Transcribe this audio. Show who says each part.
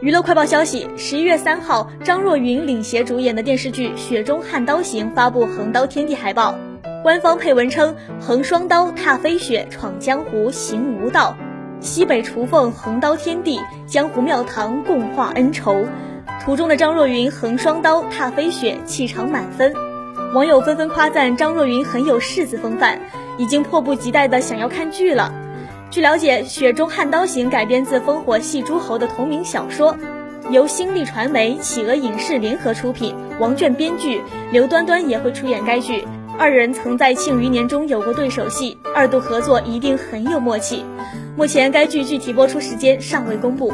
Speaker 1: 娱乐快报消息：十一月三号，张若昀领衔主演的电视剧《雪中悍刀行》发布横刀天地海报，官方配文称：“横双刀踏飞雪，闯江湖行无道，西北雏凤横刀天地，江湖庙堂共话恩仇。”图中的张若昀横双刀踏飞雪，气场满分，网友纷纷夸赞张若昀很有世子风范，已经迫不及待的想要看剧了。据了解，《雪中悍刀行》改编自烽火戏诸侯的同名小说，由星力传媒、企鹅影视联合出品，王倦编剧，刘端端也会出演该剧。二人曾在《庆余年》中有过对手戏，二度合作一定很有默契。目前该剧具体播出时间尚未公布。